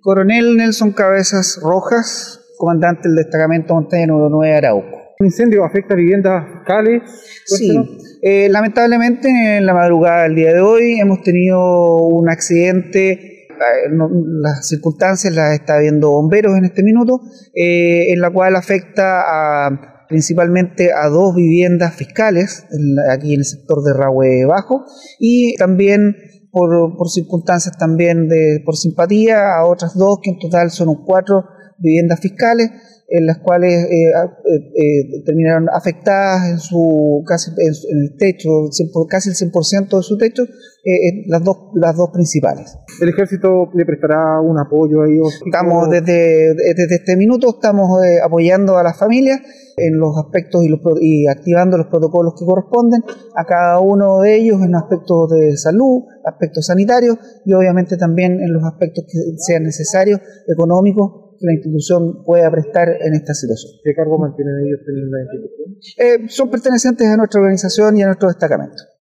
Coronel Nelson Cabezas Rojas, comandante del destacamento montaña número 9 Arauco. ¿Un incendio afecta viviendas fiscales? Sí, eh, lamentablemente en la madrugada del día de hoy hemos tenido un accidente eh, las circunstancias las está viendo bomberos en este minuto, eh, en la cual afecta a, principalmente a dos viviendas fiscales aquí en el sector de Rahue Bajo y también por, por, circunstancias también de por simpatía a otras dos que en total son cuatro viviendas fiscales en las cuales eh, eh, eh, terminaron afectadas en su casi en, el techo, casi el 100% de su techo, las dos las dos principales. ¿El ejército le prestará un apoyo a ellos? Estamos desde, desde este minuto estamos apoyando a las familias en los aspectos y, los, y activando los protocolos que corresponden a cada uno de ellos en aspectos de salud, aspectos sanitarios y obviamente también en los aspectos que sean necesarios, económicos que la institución pueda prestar en esta situación. ¿Qué cargo mantienen ellos en la institución? Eh, son pertenecientes a nuestra organización y a nuestro destacamento.